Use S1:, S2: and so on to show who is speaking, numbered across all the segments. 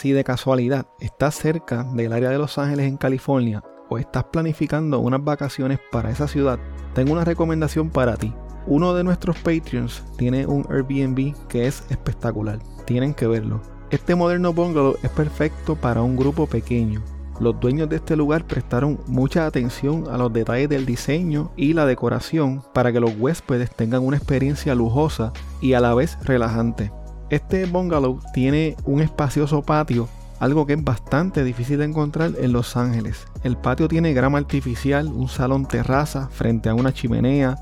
S1: Si de casualidad estás cerca del área de Los Ángeles en California o estás planificando unas vacaciones para esa ciudad, tengo una recomendación para ti. Uno de nuestros Patreons tiene un Airbnb que es espectacular. Tienen que verlo. Este moderno bungalow es perfecto para un grupo pequeño. Los dueños de este lugar prestaron mucha atención a los detalles del diseño y la decoración para que los huéspedes tengan una experiencia lujosa y a la vez relajante. Este bungalow tiene un espacioso patio, algo que es bastante difícil de encontrar en Los Ángeles. El patio tiene grama artificial, un salón terraza frente a una chimenea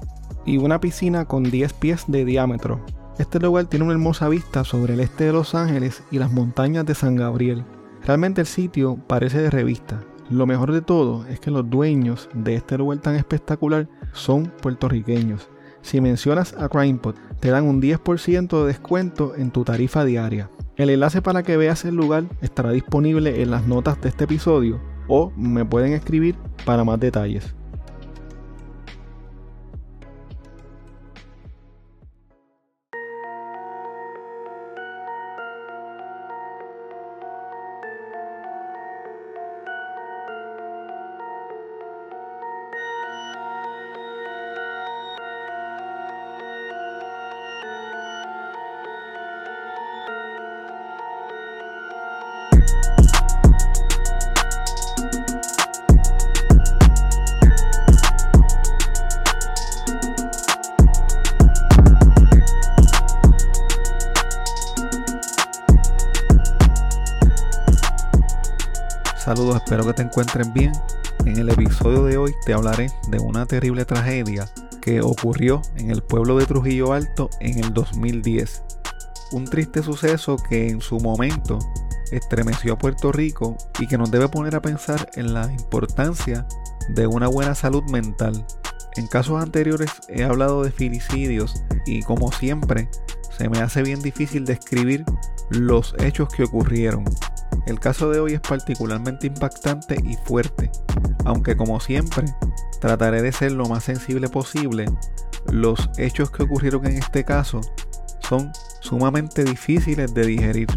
S1: y una piscina con 10 pies de diámetro. Este lugar tiene una hermosa vista sobre el este de Los Ángeles y las montañas de San Gabriel. Realmente el sitio parece de revista. Lo mejor de todo es que los dueños de este lugar tan espectacular son puertorriqueños. Si mencionas a CrimePod, te dan un 10% de descuento en tu tarifa diaria. El enlace para que veas el lugar estará disponible en las notas de este episodio o me pueden escribir para más detalles. Encuentren bien. En el episodio de hoy te hablaré de una terrible tragedia que ocurrió en el pueblo de Trujillo Alto en el 2010. Un triste suceso que en su momento estremeció a Puerto Rico y que nos debe poner a pensar en la importancia de una buena salud mental. En casos anteriores he hablado de filicidios y como siempre se me hace bien difícil describir los hechos que ocurrieron. El caso de hoy es particularmente impactante y fuerte, aunque como siempre trataré de ser lo más sensible posible. Los hechos que ocurrieron en este caso son sumamente difíciles de digerir.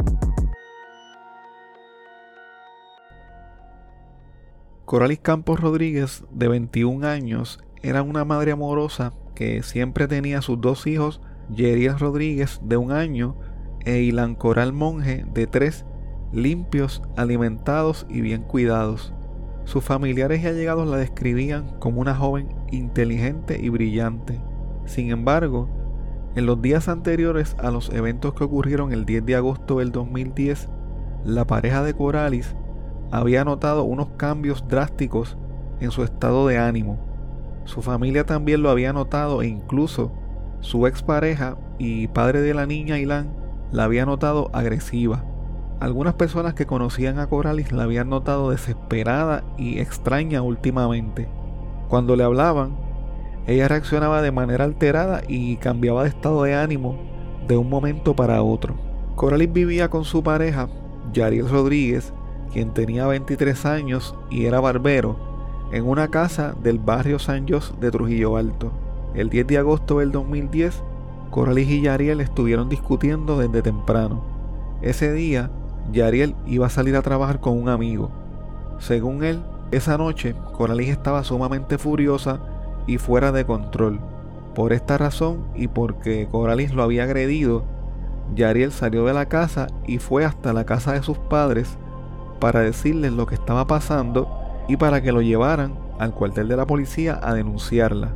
S1: Coralis Campos Rodríguez, de 21 años, era una madre amorosa que siempre tenía a sus dos hijos, Yeriel Rodríguez, de un año, e Ilan Coral Monje, de 3, limpios, alimentados y bien cuidados. Sus familiares y allegados la describían como una joven inteligente y brillante. Sin embargo, en los días anteriores a los eventos que ocurrieron el 10 de agosto del 2010, la pareja de Coralis había notado unos cambios drásticos en su estado de ánimo. Su familia también lo había notado e incluso su expareja y padre de la niña Ilan la había notado agresiva. Algunas personas que conocían a Coralis la habían notado desesperada y extraña últimamente. Cuando le hablaban, ella reaccionaba de manera alterada y cambiaba de estado de ánimo de un momento para otro. Coralis vivía con su pareja, Yariel Rodríguez, quien tenía 23 años y era barbero, en una casa del barrio San de Trujillo Alto. El 10 de agosto del 2010, Coralis y Yariel estuvieron discutiendo desde temprano. Ese día, Yariel iba a salir a trabajar con un amigo. Según él, esa noche Coralis estaba sumamente furiosa y fuera de control. Por esta razón y porque Coralis lo había agredido, Yariel salió de la casa y fue hasta la casa de sus padres para decirles lo que estaba pasando y para que lo llevaran al cuartel de la policía a denunciarla.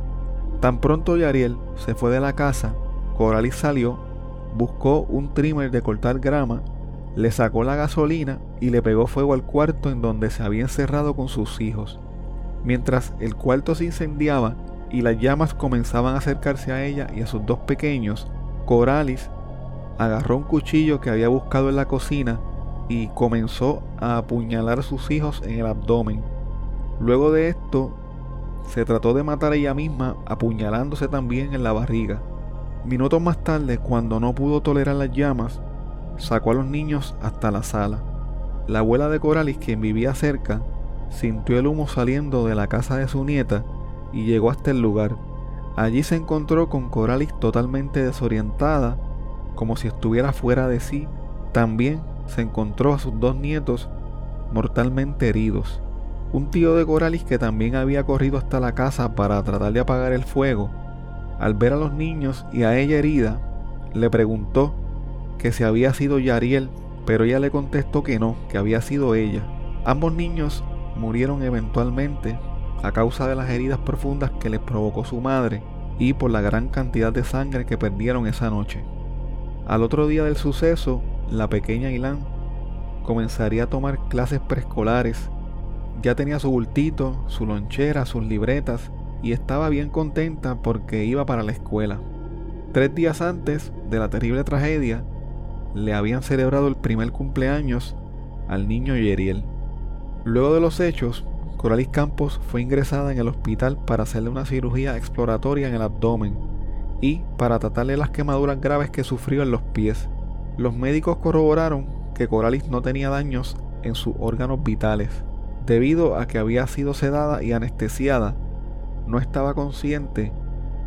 S1: Tan pronto Yariel se fue de la casa, Coralis salió, buscó un trimmer de cortar grama le sacó la gasolina y le pegó fuego al cuarto en donde se había encerrado con sus hijos. Mientras el cuarto se incendiaba y las llamas comenzaban a acercarse a ella y a sus dos pequeños, Coralis agarró un cuchillo que había buscado en la cocina y comenzó a apuñalar a sus hijos en el abdomen. Luego de esto, se trató de matar a ella misma apuñalándose también en la barriga. Minutos más tarde, cuando no pudo tolerar las llamas, sacó a los niños hasta la sala. La abuela de Coralis, quien vivía cerca, sintió el humo saliendo de la casa de su nieta y llegó hasta el lugar. Allí se encontró con Coralis totalmente desorientada, como si estuviera fuera de sí. También se encontró a sus dos nietos mortalmente heridos. Un tío de Coralis que también había corrido hasta la casa para tratar de apagar el fuego, al ver a los niños y a ella herida, le preguntó que si había sido Yariel, pero ella le contestó que no, que había sido ella. Ambos niños murieron eventualmente a causa de las heridas profundas que les provocó su madre y por la gran cantidad de sangre que perdieron esa noche. Al otro día del suceso, la pequeña Ilan comenzaría a tomar clases preescolares. Ya tenía su bultito, su lonchera, sus libretas y estaba bien contenta porque iba para la escuela. Tres días antes de la terrible tragedia, le habían celebrado el primer cumpleaños al niño Yeriel. Luego de los hechos, Coralis Campos fue ingresada en el hospital para hacerle una cirugía exploratoria en el abdomen y para tratarle las quemaduras graves que sufrió en los pies. Los médicos corroboraron que Coralis no tenía daños en sus órganos vitales. Debido a que había sido sedada y anestesiada, no estaba consciente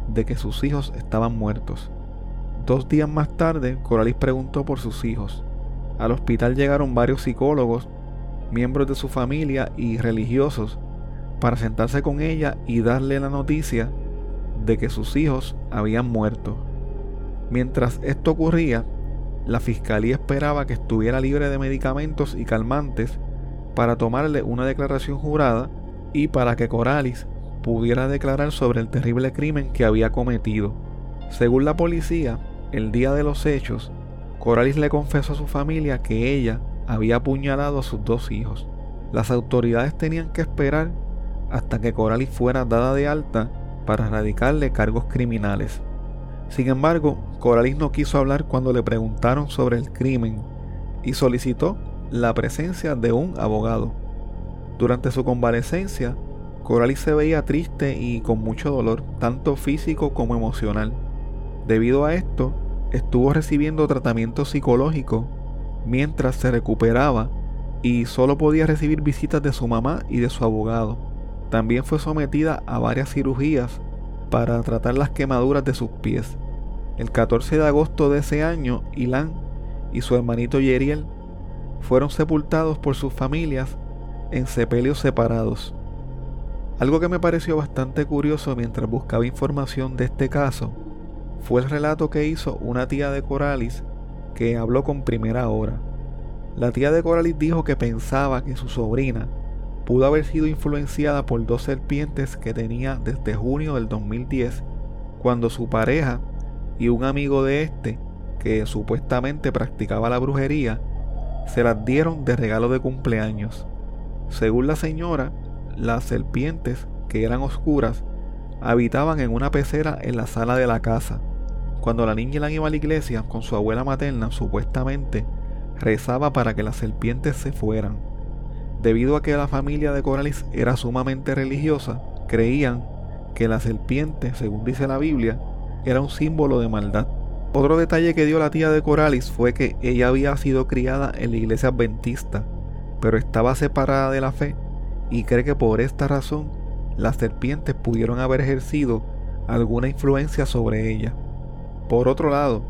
S1: de que sus hijos estaban muertos. Dos días más tarde, Coralis preguntó por sus hijos. Al hospital llegaron varios psicólogos miembros de su familia y religiosos para sentarse con ella y darle la noticia de que sus hijos habían muerto. Mientras esto ocurría, la fiscalía esperaba que estuviera libre de medicamentos y calmantes para tomarle una declaración jurada y para que Coralis pudiera declarar sobre el terrible crimen que había cometido. Según la policía, el día de los hechos, Coralis le confesó a su familia que ella había apuñalado a sus dos hijos. Las autoridades tenían que esperar hasta que Coralis fuera dada de alta para erradicarle cargos criminales. Sin embargo, Coralis no quiso hablar cuando le preguntaron sobre el crimen y solicitó la presencia de un abogado. Durante su convalecencia, Coralis se veía triste y con mucho dolor, tanto físico como emocional. Debido a esto, estuvo recibiendo tratamiento psicológico mientras se recuperaba y solo podía recibir visitas de su mamá y de su abogado. También fue sometida a varias cirugías para tratar las quemaduras de sus pies. El 14 de agosto de ese año, Ilan y su hermanito Yeriel fueron sepultados por sus familias en sepelios separados. Algo que me pareció bastante curioso mientras buscaba información de este caso fue el relato que hizo una tía de Coralis que habló con primera hora. La tía de Coralis dijo que pensaba que su sobrina pudo haber sido influenciada por dos serpientes que tenía desde junio del 2010, cuando su pareja y un amigo de este, que supuestamente practicaba la brujería, se las dieron de regalo de cumpleaños. Según la señora, las serpientes, que eran oscuras, habitaban en una pecera en la sala de la casa. Cuando la niña iba a la iglesia con su abuela materna, supuestamente rezaba para que las serpientes se fueran. Debido a que la familia de Coralis era sumamente religiosa, creían que la serpiente, según dice la Biblia, era un símbolo de maldad. Otro detalle que dio la tía de Coralis fue que ella había sido criada en la iglesia adventista, pero estaba separada de la fe y cree que por esta razón las serpientes pudieron haber ejercido alguna influencia sobre ella. Por otro lado,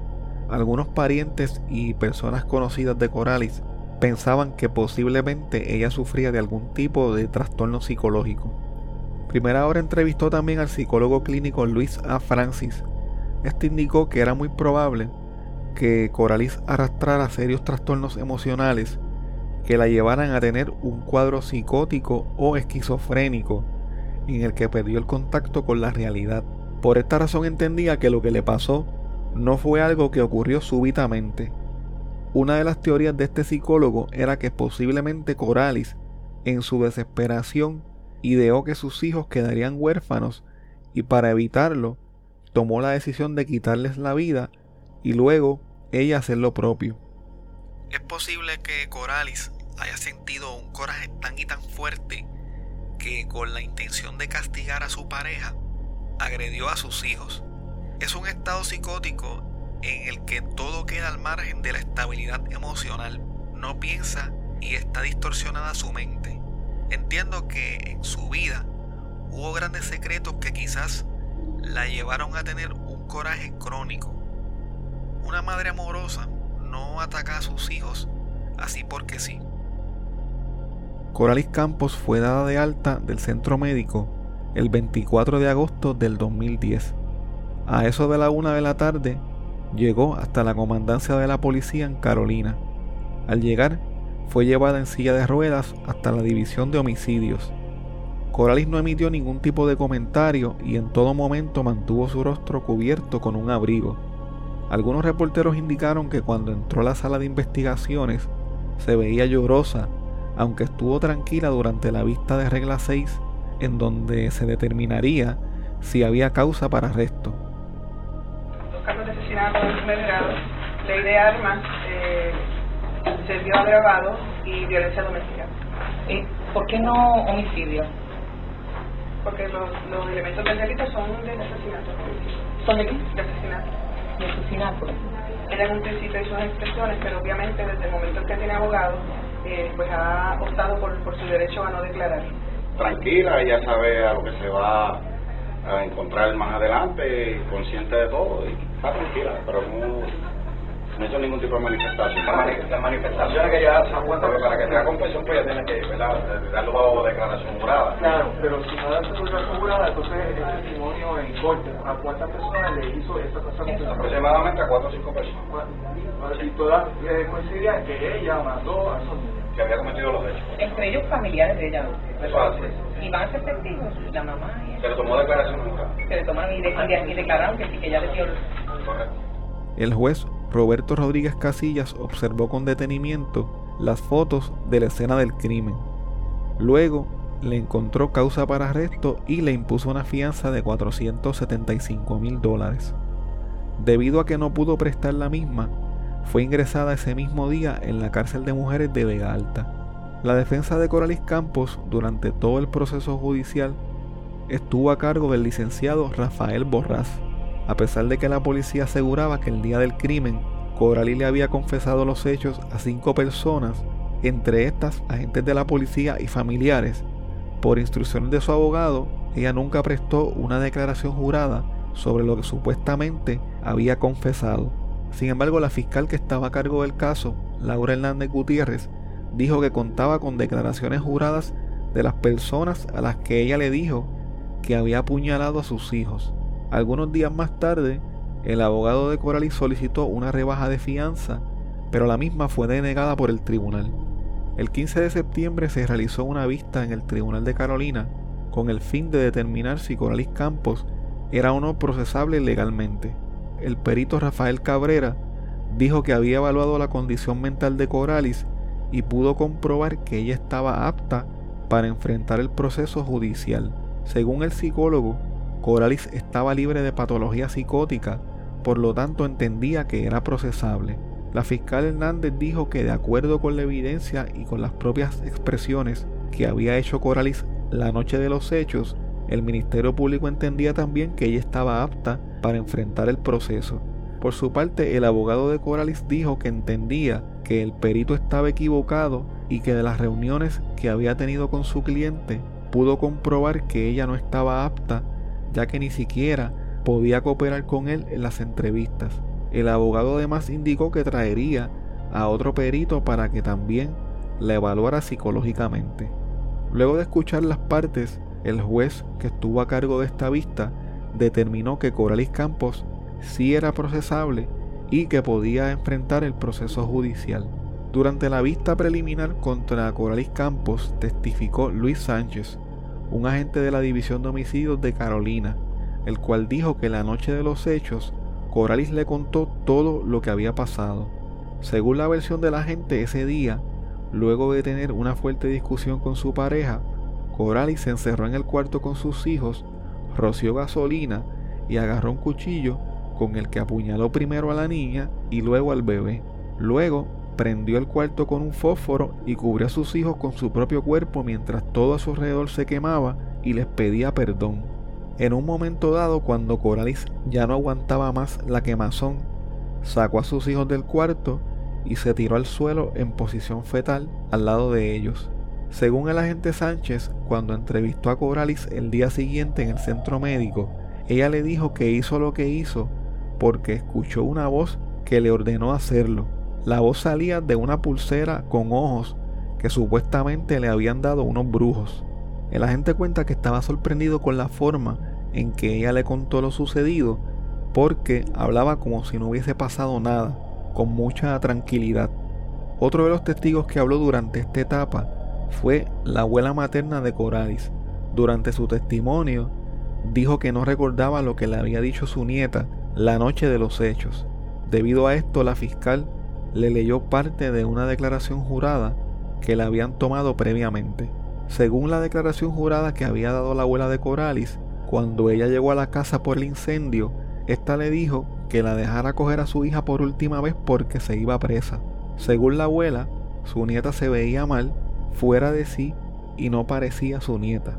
S1: algunos parientes y personas conocidas de Coralis pensaban que posiblemente ella sufría de algún tipo de trastorno psicológico. Primera hora entrevistó también al psicólogo clínico Luis A. Francis. Este indicó que era muy probable que Coralis arrastrara serios trastornos emocionales que la llevaran a tener un cuadro psicótico o esquizofrénico en el que perdió el contacto con la realidad. Por esta razón entendía que lo que le pasó no fue algo que ocurrió súbitamente. Una de las teorías de este psicólogo era que posiblemente Coralis, en su desesperación, ideó que sus hijos quedarían huérfanos y para evitarlo, tomó la decisión de quitarles la vida y luego ella hacer lo propio. Es posible que Coralis haya sentido un coraje tan y tan fuerte que con la intención de castigar a su pareja, agredió a sus hijos. Es un estado psicótico en el que todo queda al margen de la estabilidad emocional. No piensa y está distorsionada su mente. Entiendo que en su vida hubo grandes secretos que quizás la llevaron a tener un coraje crónico. Una madre amorosa no ataca a sus hijos así porque sí. Coralis Campos fue dada de alta del centro médico el 24 de agosto del 2010. A eso de la una de la tarde llegó hasta la comandancia de la policía en Carolina. Al llegar, fue llevada en silla de ruedas hasta la división de homicidios. Coralis no emitió ningún tipo de comentario y en todo momento mantuvo su rostro cubierto con un abrigo. Algunos reporteros indicaron que cuando entró a la sala de investigaciones se veía llorosa, aunque estuvo tranquila durante la vista de regla 6, en donde se determinaría si había causa para arresto.
S2: Asesinato en primer grado, ley de armas, eh, servicio agravado y violencia doméstica.
S3: ¿Y por qué no homicidio?
S2: Porque los, los elementos del delito son de asesinato.
S3: ¿Son de qué?
S2: De asesinato.
S3: De asesinato.
S2: En un principio hizo unas expresiones, pero obviamente desde el momento en que tiene abogado, eh, pues ha optado por, por su derecho a no declarar.
S4: Tranquila, ella sabe a lo que se va a encontrar más adelante, consciente de todo, y está tranquila, pero no, no hizo ningún tipo de manifestación.
S5: La mani- Las manifestaciones que ya se han puesto, que para que tenga confesión, pues ya tiene que ¿verdad? darlo bajo declaración jurada.
S6: Claro, pero si no da seguridad asegurada, entonces el testimonio en corte, ¿a cuántas personas le hizo esa cosa?
S5: Aproximadamente a cuatro o cinco personas
S6: Y todas eh, coincidían que ella mandó a esos niños.
S5: que había cometido los hechos.
S3: Entre ellos familiares de ella.
S5: Eso así.
S3: Y van a ser testigos, la mamá y
S5: Se le tomó declaración jurada.
S3: que le tomaron y, de- y de- y declararon que sí, que ella le dio.
S1: El juez Roberto Rodríguez Casillas observó con detenimiento las fotos de la escena del crimen. Luego le encontró causa para arresto y le impuso una fianza de 475 mil dólares. Debido a que no pudo prestar la misma, fue ingresada ese mismo día en la cárcel de mujeres de Vega Alta. La defensa de Coralis Campos durante todo el proceso judicial estuvo a cargo del licenciado Rafael Borrás. A pesar de que la policía aseguraba que el día del crimen Coralis le había confesado los hechos a cinco personas, entre estas agentes de la policía y familiares, por instrucciones de su abogado, ella nunca prestó una declaración jurada sobre lo que supuestamente había confesado. Sin embargo, la fiscal que estaba a cargo del caso, Laura Hernández Gutiérrez, dijo que contaba con declaraciones juradas de las personas a las que ella le dijo que había apuñalado a sus hijos. Algunos días más tarde, el abogado de Coralis solicitó una rebaja de fianza, pero la misma fue denegada por el tribunal. El 15 de septiembre se realizó una vista en el Tribunal de Carolina con el fin de determinar si Coralis Campos era o no procesable legalmente. El perito Rafael Cabrera dijo que había evaluado la condición mental de Coralis y pudo comprobar que ella estaba apta para enfrentar el proceso judicial. Según el psicólogo, Coralis estaba libre de patología psicótica, por lo tanto entendía que era procesable. La fiscal Hernández dijo que de acuerdo con la evidencia y con las propias expresiones que había hecho Coralis la noche de los hechos, el Ministerio Público entendía también que ella estaba apta para enfrentar el proceso. Por su parte, el abogado de Coralis dijo que entendía que el perito estaba equivocado y que de las reuniones que había tenido con su cliente pudo comprobar que ella no estaba apta, ya que ni siquiera podía cooperar con él en las entrevistas. El abogado además indicó que traería a otro perito para que también la evaluara psicológicamente. Luego de escuchar las partes, el juez que estuvo a cargo de esta vista determinó que Coralis Campos sí era procesable y que podía enfrentar el proceso judicial. Durante la vista preliminar contra Coralis Campos testificó Luis Sánchez, un agente de la División de Homicidios de Carolina, el cual dijo que la noche de los hechos Coralis le contó todo lo que había pasado. Según la versión del agente ese día, luego de tener una fuerte discusión con su pareja, Coralis se encerró en el cuarto con sus hijos, roció gasolina y agarró un cuchillo con el que apuñaló primero a la niña y luego al bebé. Luego prendió el cuarto con un fósforo y cubrió a sus hijos con su propio cuerpo mientras todo a su alrededor se quemaba y les pedía perdón. En un momento dado, cuando Coralis ya no aguantaba más la quemazón, sacó a sus hijos del cuarto y se tiró al suelo en posición fetal al lado de ellos. Según el agente Sánchez, cuando entrevistó a Coralis el día siguiente en el centro médico, ella le dijo que hizo lo que hizo porque escuchó una voz que le ordenó hacerlo. La voz salía de una pulsera con ojos que supuestamente le habían dado unos brujos. El agente cuenta que estaba sorprendido con la forma en que ella le contó lo sucedido porque hablaba como si no hubiese pasado nada, con mucha tranquilidad. Otro de los testigos que habló durante esta etapa fue la abuela materna de Coralis. Durante su testimonio, dijo que no recordaba lo que le había dicho su nieta la noche de los hechos. Debido a esto, la fiscal le leyó parte de una declaración jurada que le habían tomado previamente. Según la declaración jurada que había dado la abuela de Coralis, cuando ella llegó a la casa por el incendio, esta le dijo que la dejara coger a su hija por última vez porque se iba presa. Según la abuela, su nieta se veía mal, fuera de sí y no parecía su nieta.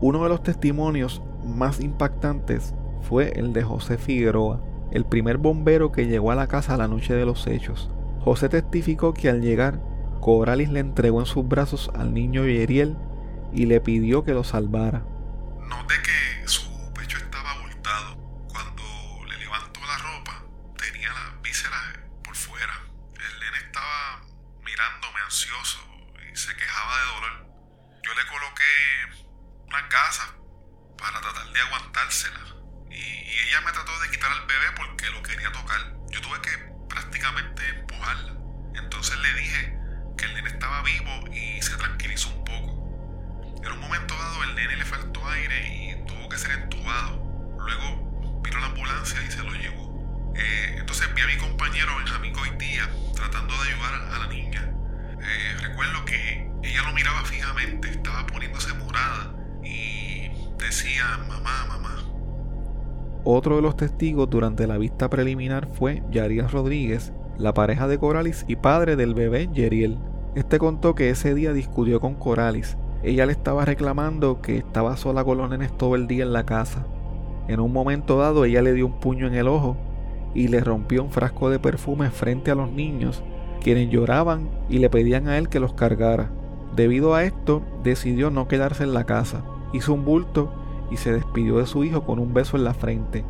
S1: Uno de los testimonios más impactantes fue el de José Figueroa, el primer bombero que llegó a la casa la noche de los hechos. José testificó que al llegar, Coralis le entregó en sus brazos al niño Yeriel y le pidió que lo salvara.
S7: Que aire y tuvo que ser entubado. Luego vino la ambulancia y se lo llevó. Eh, entonces vi a mi compañero Benjamín Goitía tratando de ayudar a la niña. Eh, recuerdo que ella lo miraba fijamente, estaba poniéndose morada y decía mamá, mamá.
S1: Otro de los testigos durante la vista preliminar fue Yariel Rodríguez, la pareja de Coralis y padre del bebé Yeriel. Este contó que ese día discutió con Coralis. Ella le estaba reclamando que estaba sola con los nenes todo el día en la casa. En un momento dado ella le dio un puño en el ojo y le rompió un frasco de perfume frente a los niños, quienes lloraban y le pedían a él que los cargara. Debido a esto, decidió no quedarse en la casa. Hizo un bulto y se despidió de su hijo con un beso en la frente.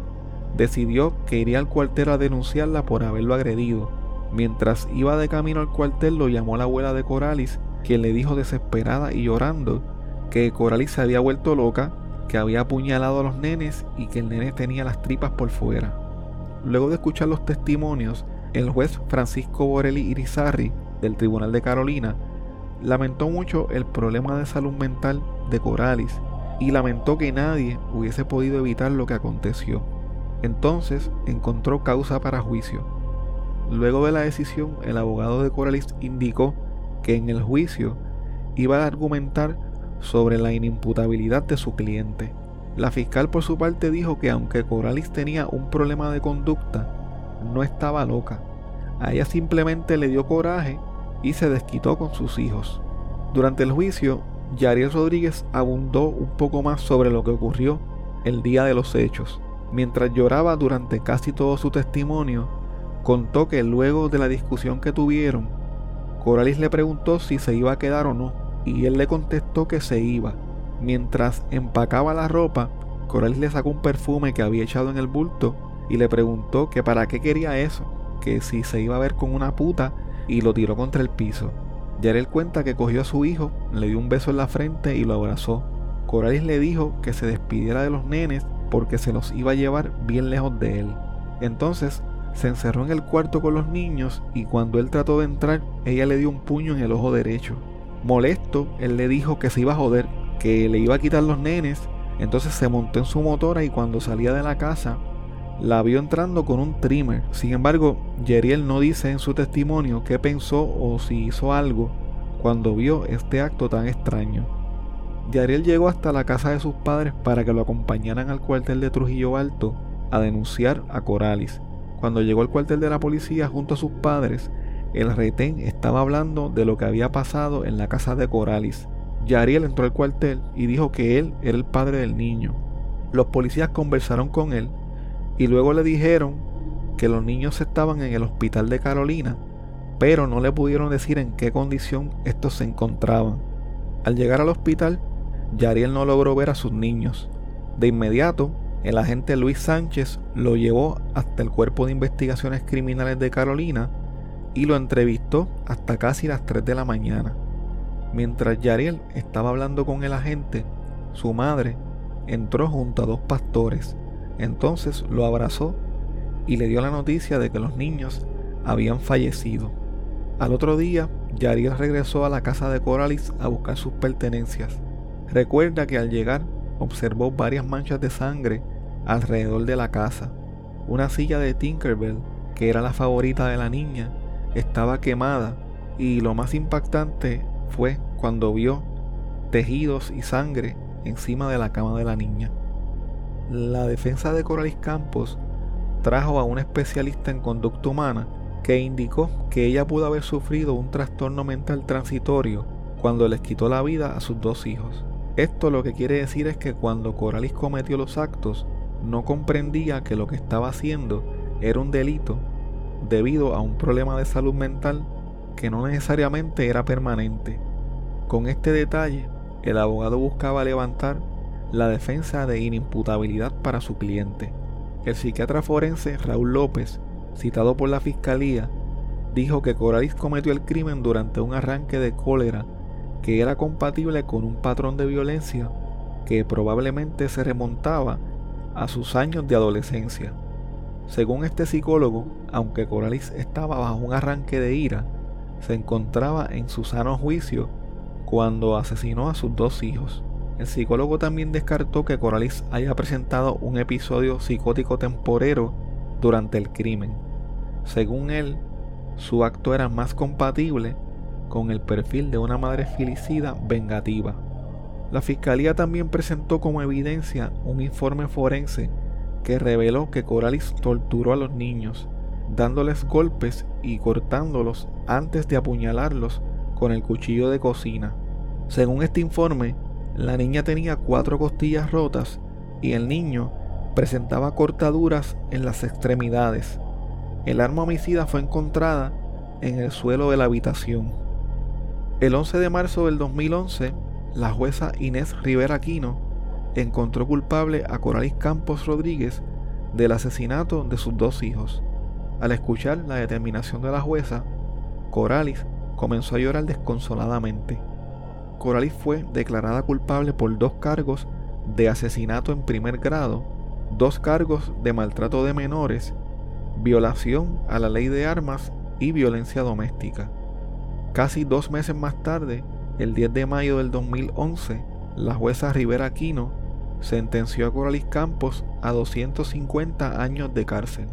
S1: Decidió que iría al cuartel a denunciarla por haberlo agredido. Mientras iba de camino al cuartel lo llamó la abuela de Coralis, quien le dijo desesperada y llorando que Coralis se había vuelto loca, que había apuñalado a los nenes y que el nene tenía las tripas por fuera. Luego de escuchar los testimonios, el juez Francisco Borelli Irizarri del Tribunal de Carolina lamentó mucho el problema de salud mental de Coralis y lamentó que nadie hubiese podido evitar lo que aconteció. Entonces encontró causa para juicio. Luego de la decisión, el abogado de Coralis indicó que en el juicio iba a argumentar sobre la inimputabilidad de su cliente. La fiscal por su parte dijo que aunque Coralis tenía un problema de conducta, no estaba loca. A ella simplemente le dio coraje y se desquitó con sus hijos. Durante el juicio, Yariel Rodríguez abundó un poco más sobre lo que ocurrió el día de los hechos. Mientras lloraba durante casi todo su testimonio, contó que luego de la discusión que tuvieron, Coralis le preguntó si se iba a quedar o no, y él le contestó que se iba. Mientras empacaba la ropa, Coralis le sacó un perfume que había echado en el bulto y le preguntó que para qué quería eso, que si se iba a ver con una puta y lo tiró contra el piso. Yarel cuenta que cogió a su hijo, le dio un beso en la frente y lo abrazó. Coralis le dijo que se despidiera de los nenes porque se los iba a llevar bien lejos de él. Entonces se encerró en el cuarto con los niños y cuando él trató de entrar, ella le dio un puño en el ojo derecho. Molesto, él le dijo que se iba a joder, que le iba a quitar los nenes. Entonces se montó en su motora y cuando salía de la casa, la vio entrando con un trimmer. Sin embargo, Yeriel no dice en su testimonio qué pensó o si hizo algo cuando vio este acto tan extraño. Yariel llegó hasta la casa de sus padres para que lo acompañaran al cuartel de Trujillo Alto a denunciar a Coralis. Cuando llegó al cuartel de la policía junto a sus padres, el retén estaba hablando de lo que había pasado en la casa de Coralis. Yariel entró al cuartel y dijo que él era el padre del niño. Los policías conversaron con él y luego le dijeron que los niños estaban en el hospital de Carolina, pero no le pudieron decir en qué condición estos se encontraban. Al llegar al hospital, Yariel no logró ver a sus niños. De inmediato, el agente Luis Sánchez lo llevó hasta el Cuerpo de Investigaciones Criminales de Carolina y lo entrevistó hasta casi las 3 de la mañana. Mientras Yariel estaba hablando con el agente, su madre entró junto a dos pastores. Entonces lo abrazó y le dio la noticia de que los niños habían fallecido. Al otro día, Yariel regresó a la casa de Coralis a buscar sus pertenencias. Recuerda que al llegar observó varias manchas de sangre alrededor de la casa. Una silla de Tinkerbell, que era la favorita de la niña, estaba quemada y lo más impactante fue cuando vio tejidos y sangre encima de la cama de la niña. La defensa de Coralis Campos trajo a un especialista en conducta humana que indicó que ella pudo haber sufrido un trastorno mental transitorio cuando les quitó la vida a sus dos hijos. Esto lo que quiere decir es que cuando Coralis cometió los actos, no comprendía que lo que estaba haciendo era un delito debido a un problema de salud mental que no necesariamente era permanente. Con este detalle, el abogado buscaba levantar la defensa de inimputabilidad para su cliente. El psiquiatra forense Raúl López, citado por la fiscalía, dijo que Coralis cometió el crimen durante un arranque de cólera que era compatible con un patrón de violencia que probablemente se remontaba a sus años de adolescencia. Según este psicólogo, aunque Coralis estaba bajo un arranque de ira, se encontraba en su sano juicio cuando asesinó a sus dos hijos. El psicólogo también descartó que Coralis haya presentado un episodio psicótico temporero durante el crimen. Según él, su acto era más compatible con el perfil de una madre filicida vengativa. La fiscalía también presentó como evidencia un informe forense que reveló que Coralis torturó a los niños, dándoles golpes y cortándolos antes de apuñalarlos con el cuchillo de cocina. Según este informe, la niña tenía cuatro costillas rotas y el niño presentaba cortaduras en las extremidades. El arma homicida fue encontrada en el suelo de la habitación. El 11 de marzo del 2011, la jueza Inés Rivera Aquino encontró culpable a Coralis Campos Rodríguez del asesinato de sus dos hijos. Al escuchar la determinación de la jueza, Coralis comenzó a llorar desconsoladamente. Coralis fue declarada culpable por dos cargos de asesinato en primer grado, dos cargos de maltrato de menores, violación a la ley de armas y violencia doméstica. Casi dos meses más tarde, el 10 de mayo del 2011, la jueza Rivera Aquino sentenció a Coralis Campos a 250 años de cárcel.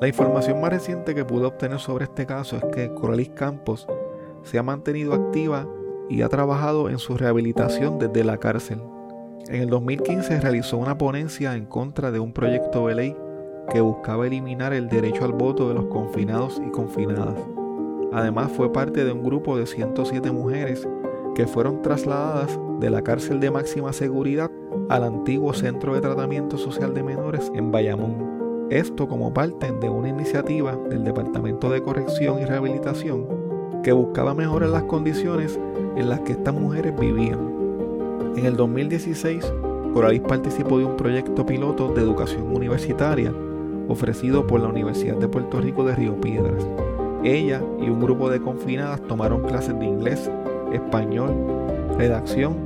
S1: La información más reciente que pude obtener sobre este caso es que Coralis Campos se ha mantenido activa y ha trabajado en su rehabilitación desde la cárcel. En el 2015 realizó una ponencia en contra de un proyecto de ley que buscaba eliminar el derecho al voto de los confinados y confinadas. Además fue parte de un grupo de 107 mujeres que fueron trasladadas de la cárcel de máxima seguridad al antiguo Centro de Tratamiento Social de Menores en Bayamón. Esto como parte de una iniciativa del Departamento de Corrección y Rehabilitación que buscaba mejorar las condiciones en las que estas mujeres vivían. En el 2016, Coralis participó de un proyecto piloto de educación universitaria ofrecido por la Universidad de Puerto Rico de Río Piedras. Ella y un grupo de confinadas tomaron clases de inglés, español, redacción,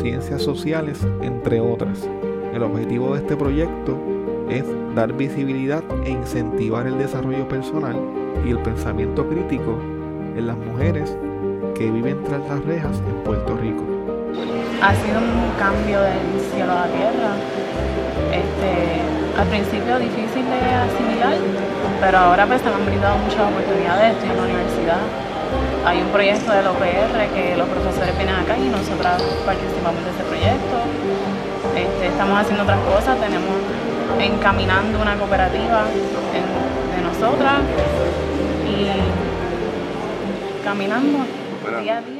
S1: ciencias sociales, entre otras. El objetivo de este proyecto es dar visibilidad e incentivar el desarrollo personal y el pensamiento crítico en las mujeres que viven tras las rejas en Puerto Rico.
S8: Ha sido un cambio del cielo a la tierra. Al principio difícil de asimilar, pero ahora pues se me han brindado muchas oportunidades, estoy en la universidad, hay un proyecto del OPR que los profesores vienen acá y nosotras participamos de ese proyecto. Este, estamos haciendo otras cosas, tenemos encaminando una cooperativa de nosotras y caminando día a día.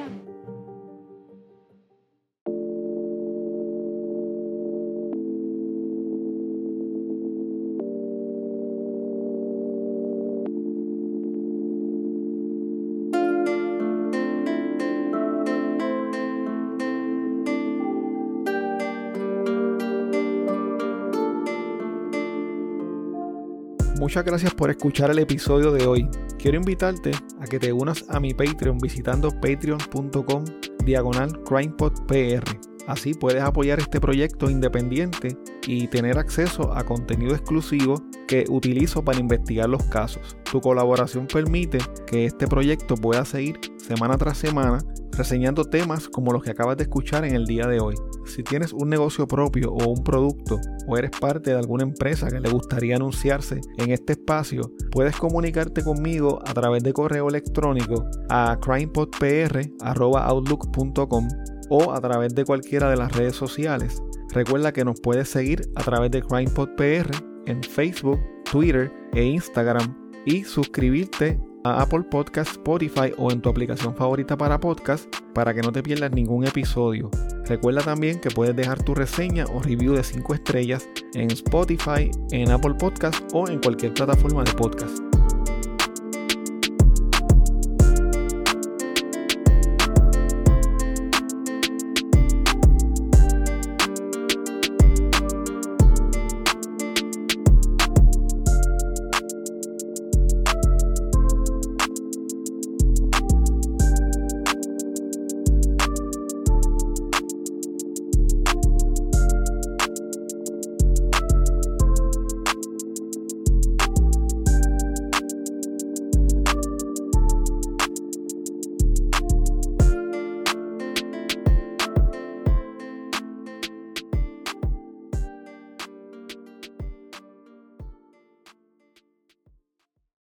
S1: Muchas gracias por escuchar el episodio de hoy. Quiero invitarte a que te unas a mi Patreon visitando patreon.com diagonal crimepodpr. Así puedes apoyar este proyecto independiente y tener acceso a contenido exclusivo que utilizo para investigar los casos. Tu colaboración permite que este proyecto pueda seguir semana tras semana reseñando temas como los que acabas de escuchar en el día de hoy. Si tienes un negocio propio o un producto o eres parte de alguna empresa que le gustaría anunciarse en este espacio, puedes comunicarte conmigo a través de correo electrónico a crimepodpr.outlook.com o a través de cualquiera de las redes sociales. Recuerda que nos puedes seguir a través de CrimePodPR en Facebook, Twitter e Instagram y suscribirte a Apple Podcast, Spotify o en tu aplicación favorita para podcast para que no te pierdas ningún episodio. Recuerda también que puedes dejar tu reseña o review de 5 estrellas en Spotify, en Apple Podcast o en cualquier plataforma de podcast.